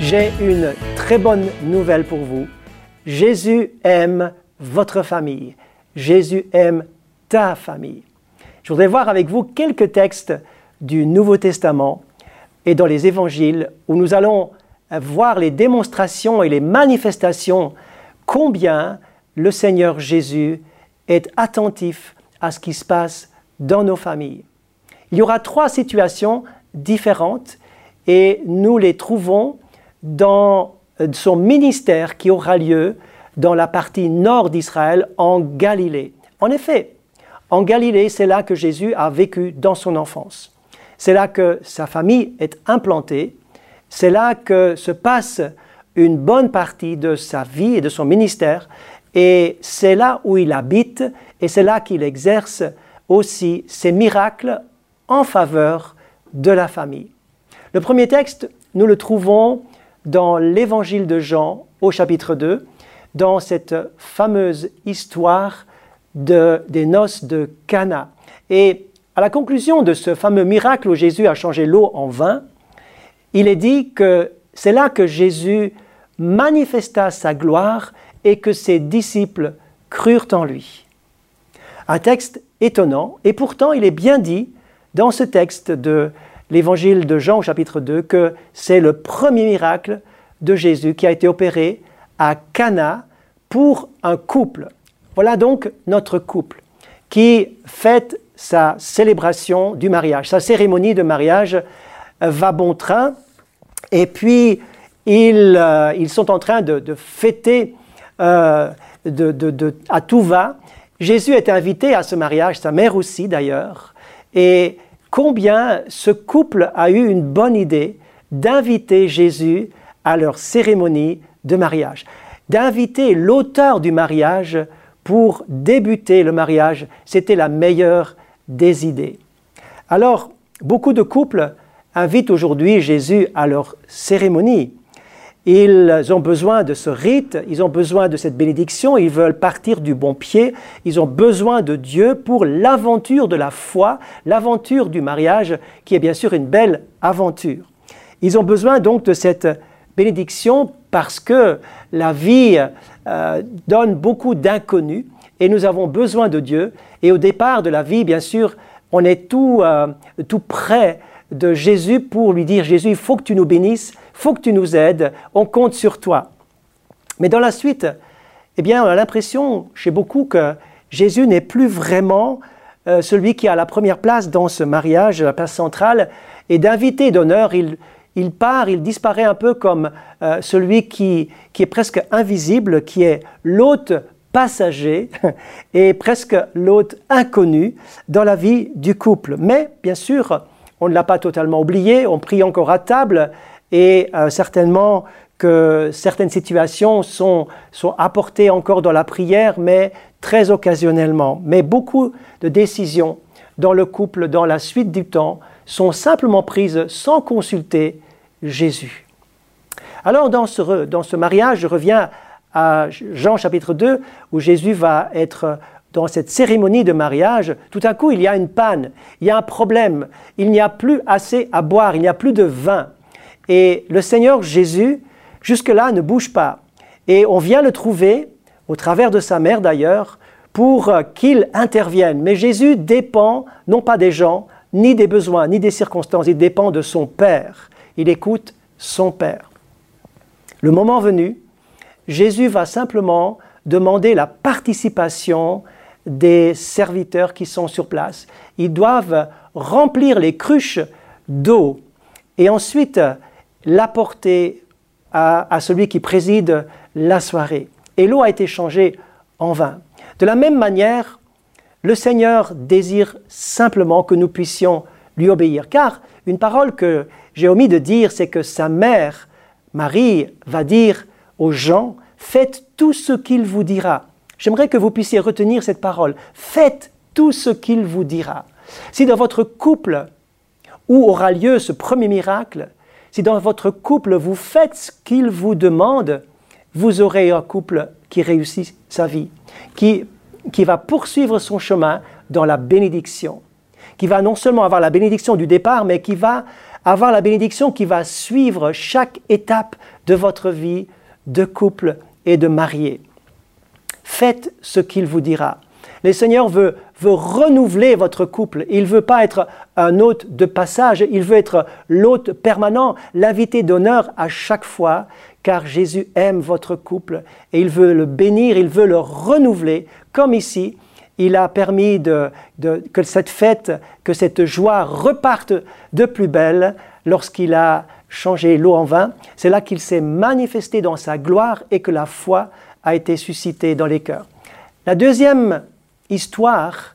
J'ai une très bonne nouvelle pour vous. Jésus aime votre famille. Jésus aime ta famille. Je voudrais voir avec vous quelques textes du Nouveau Testament et dans les évangiles où nous allons voir les démonstrations et les manifestations combien le Seigneur Jésus est attentif à ce qui se passe dans nos familles. Il y aura trois situations différentes et nous les trouvons dans son ministère qui aura lieu dans la partie nord d'Israël, en Galilée. En effet, en Galilée, c'est là que Jésus a vécu dans son enfance. C'est là que sa famille est implantée. C'est là que se passe une bonne partie de sa vie et de son ministère. Et c'est là où il habite et c'est là qu'il exerce aussi ses miracles en faveur de la famille. Le premier texte, nous le trouvons dans l'évangile de Jean au chapitre 2, dans cette fameuse histoire de, des noces de Cana. Et à la conclusion de ce fameux miracle où Jésus a changé l'eau en vin, il est dit que c'est là que Jésus manifesta sa gloire et que ses disciples crurent en lui. Un texte étonnant, et pourtant il est bien dit dans ce texte de l'évangile de Jean au chapitre 2 que c'est le premier miracle de Jésus qui a été opéré à Cana pour un couple. Voilà donc notre couple qui fête sa célébration du mariage. Sa cérémonie de mariage va bon train et puis ils, euh, ils sont en train de, fêter euh, de, à tout va. Jésus est invité à ce mariage, sa mère aussi d'ailleurs, et combien ce couple a eu une bonne idée d'inviter Jésus à leur cérémonie de mariage, d'inviter l'auteur du mariage pour débuter le mariage, c'était la meilleure des idées. Alors, beaucoup de couples invitent aujourd'hui Jésus à leur cérémonie. Ils ont besoin de ce rite, ils ont besoin de cette bénédiction, ils veulent partir du bon pied, ils ont besoin de Dieu pour l'aventure de la foi, l'aventure du mariage, qui est bien sûr une belle aventure. Ils ont besoin donc de cette bénédiction parce que la vie euh, donne beaucoup d'inconnus et nous avons besoin de Dieu. Et au départ de la vie, bien sûr, on est tout, euh, tout près de Jésus pour lui dire, Jésus, il faut que tu nous bénisses, il faut que tu nous aides, on compte sur toi. Mais dans la suite, eh bien, on a l'impression chez beaucoup que Jésus n'est plus vraiment euh, celui qui a la première place dans ce mariage, la place centrale, et d'invité d'honneur, il, il part, il disparaît un peu comme euh, celui qui, qui, est presque invisible, qui est l'hôte passager et presque l'hôte inconnu dans la vie du couple. Mais bien sûr, on ne l'a pas totalement oublié, on prie encore à table et euh, certainement que certaines situations sont, sont apportées encore dans la prière, mais très occasionnellement. Mais beaucoup de décisions dans le couple, dans la suite du temps, sont simplement prises sans consulter Jésus. Alors dans ce, dans ce mariage, je reviens à Jean chapitre 2, où Jésus va être dans cette cérémonie de mariage, tout à coup, il y a une panne, il y a un problème, il n'y a plus assez à boire, il n'y a plus de vin. Et le Seigneur Jésus, jusque-là, ne bouge pas. Et on vient le trouver, au travers de sa mère d'ailleurs, pour qu'il intervienne. Mais Jésus dépend non pas des gens, ni des besoins, ni des circonstances, il dépend de son Père. Il écoute son Père. Le moment venu, Jésus va simplement demander la participation des serviteurs qui sont sur place. Ils doivent remplir les cruches d'eau et ensuite l'apporter à, celui qui préside la soirée. Et l'eau a été changée en vin. De la même manière, le Seigneur désire simplement que nous puissions lui obéir. Car une parole que j'ai omis de dire, c'est que sa mère, Marie, va dire aux gens, faites tout ce qu'il vous dira. J'aimerais que vous puissiez retenir cette parole. Faites tout ce qu'il vous dira. Si dans votre couple, où aura lieu ce premier miracle, si dans votre couple vous faites ce qu'il vous demande, vous aurez un couple qui réussit sa vie, qui qui va poursuivre son chemin dans la bénédiction, qui va non seulement avoir la bénédiction du départ, mais qui va avoir la bénédiction qui va suivre chaque étape de votre vie de couple et de marié. Faites ce qu'il vous dira. Le Seigneur veut, renouveler votre couple. Il ne veut pas être un hôte de passage, il veut être l'hôte permanent, l'invité d'honneur à chaque fois, car Jésus aime votre couple et il veut le bénir, il veut le renouveler, comme ici, il a permis que cette fête, que cette joie reparte de plus belle lorsqu'il a changé l'eau en vin. C'est là qu'il s'est manifesté dans sa gloire et que la foi a été suscitée dans les cœurs. La deuxième histoire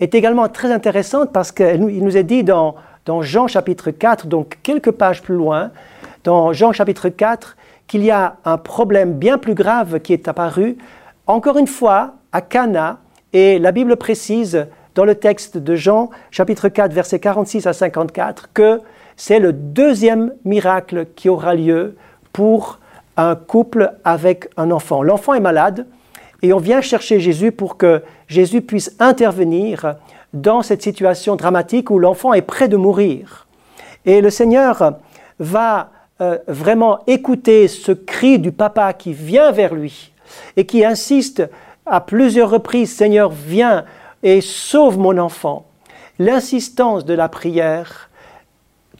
est également très intéressante parce qu'il nous est dit dans, dans Jean chapitre 4, donc quelques pages plus loin, dans Jean chapitre 4, qu'il y a un problème bien plus grave qui est apparu, encore une fois, à Cana, et la Bible précise dans le texte de Jean, chapitre 4, versets 46 à 54, que c'est le deuxième miracle qui aura lieu pour un couple avec un enfant. L'enfant est malade et on vient chercher Jésus pour que Jésus puisse intervenir dans cette situation dramatique où l'enfant est près de mourir. Et le Seigneur va euh, vraiment écouter ce cri du papa qui vient vers lui et qui insiste à plusieurs reprises, Seigneur, viens et sauve mon enfant. L'insistance de la prière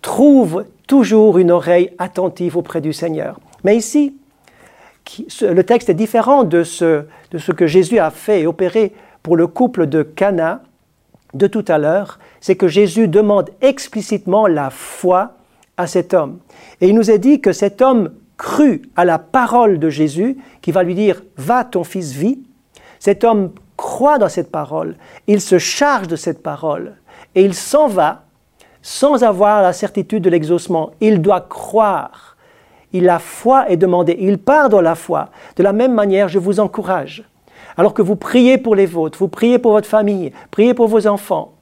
trouve toujours une oreille attentive auprès du Seigneur. Mais ici, le texte est différent de ce, que Jésus a fait et opéré pour le couple de Cana de tout à l'heure, c'est que Jésus demande explicitement la foi à cet homme. Et il nous est dit que cet homme crut à la parole de Jésus qui va lui dire Va, ton fils vit. Cet homme croit dans cette parole, il se charge de cette parole et il s'en va sans avoir la certitude de l'exaucement. Il doit croire. Il, la foi est demandée. Il part dans la foi. De la même manière, je vous encourage. Alors que vous priez pour les vôtres, vous priez pour votre famille, priez pour vos enfants,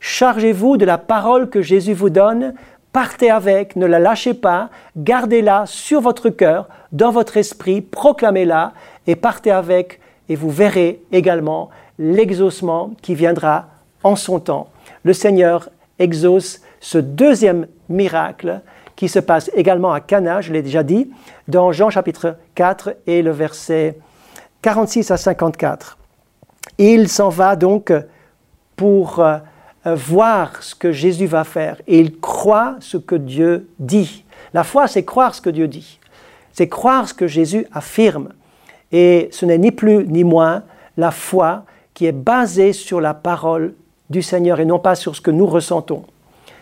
chargez-vous de la parole que Jésus vous donne, partez avec, ne la lâchez pas, gardez-la sur votre cœur, dans votre esprit, proclamez-la et partez avec et vous verrez également l'exaucement qui viendra en son temps. Le Seigneur exauce ce deuxième miracle qui se passe également à Cana, je l'ai déjà dit, dans Jean chapitre 4 et le verset 46 à 54. Il s'en va donc pour euh, voir ce que Jésus va faire et il croit ce que Dieu dit. La foi, c'est croire ce que Dieu dit. C'est croire ce que Jésus affirme. Et ce n'est ni plus ni moins la foi qui est basée sur la parole du Seigneur et non pas sur ce que nous ressentons.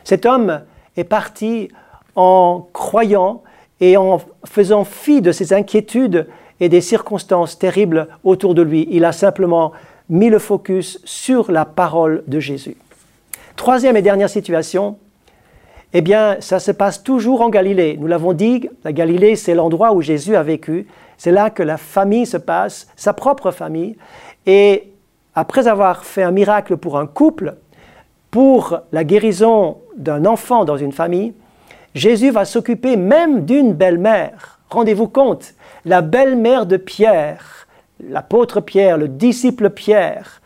Cet homme est parti en croyant et en faisant fi de ses inquiétudes et des circonstances terribles autour de lui. Il a simplement mis le focus sur la parole de Jésus. Troisième et dernière situation, eh bien, ça se passe toujours en Galilée. Nous l'avons dit, la Galilée, c'est l'endroit où Jésus a vécu. C'est là que la famille se passe, sa propre famille. Et après avoir fait un miracle pour un couple, pour la guérison d'un enfant dans une famille, Jésus va s'occuper même d'une belle-mère. Rendez-vous compte, la belle-mère de Pierre, l'apôtre Pierre, le disciple Pierre.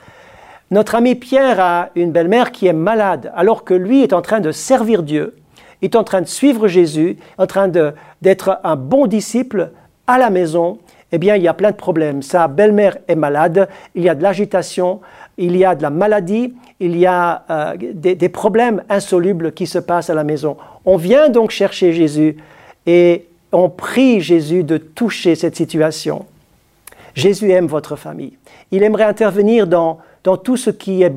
Notre ami Pierre a une belle-mère qui est malade, alors que lui est en train de servir Dieu, est en train de suivre Jésus, en train d'être un bon disciple à la maison, eh bien, il y a plein de problèmes. Sa belle-mère est malade, il y a de l'agitation, il y a de la maladie, il y a euh, des, des, problèmes insolubles qui se passent à la maison. On vient donc chercher Jésus et on prie Jésus de toucher cette situation. Jésus aime votre famille. Il aimerait intervenir dans, dans tout ce qui est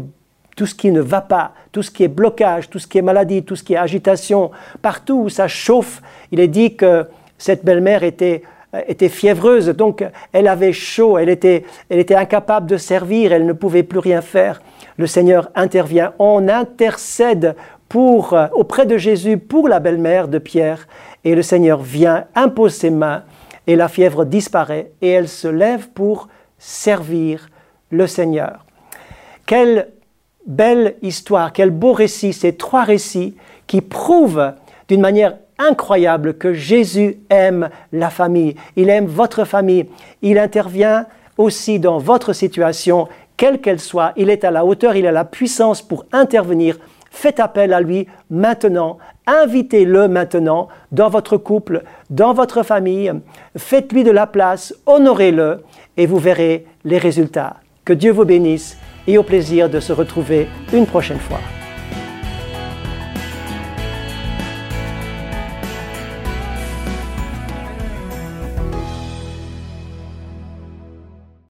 tout ce qui ne va pas, tout ce qui est blocage, tout ce qui est maladie, tout ce qui est agitation, partout où ça chauffe. Il est dit que cette belle-mère était était fiévreuse, donc elle avait chaud, elle était, elle était incapable de servir, elle ne pouvait plus rien faire. Le Seigneur intervient, on intercède pour, euh, auprès de Jésus pour la belle-mère de Pierre, et le Seigneur vient, impose ses mains, et la fièvre disparaît, et elle se lève pour servir le Seigneur. Quelle belle histoire, quel beau récit, ces trois récits qui prouvent d'une manière incroyable que Jésus aime la famille. Il aime votre famille. Il intervient aussi dans votre situation, quelle qu'elle soit. Il est à la hauteur, il a la puissance pour intervenir. faites appel à lui maintenant. Invitez-le maintenant dans votre couple, dans votre famille. Faites-lui de la place, honorez-le et vous verrez les résultats. Que Dieu vous bénisse et au plaisir de se retrouver une prochaine fois.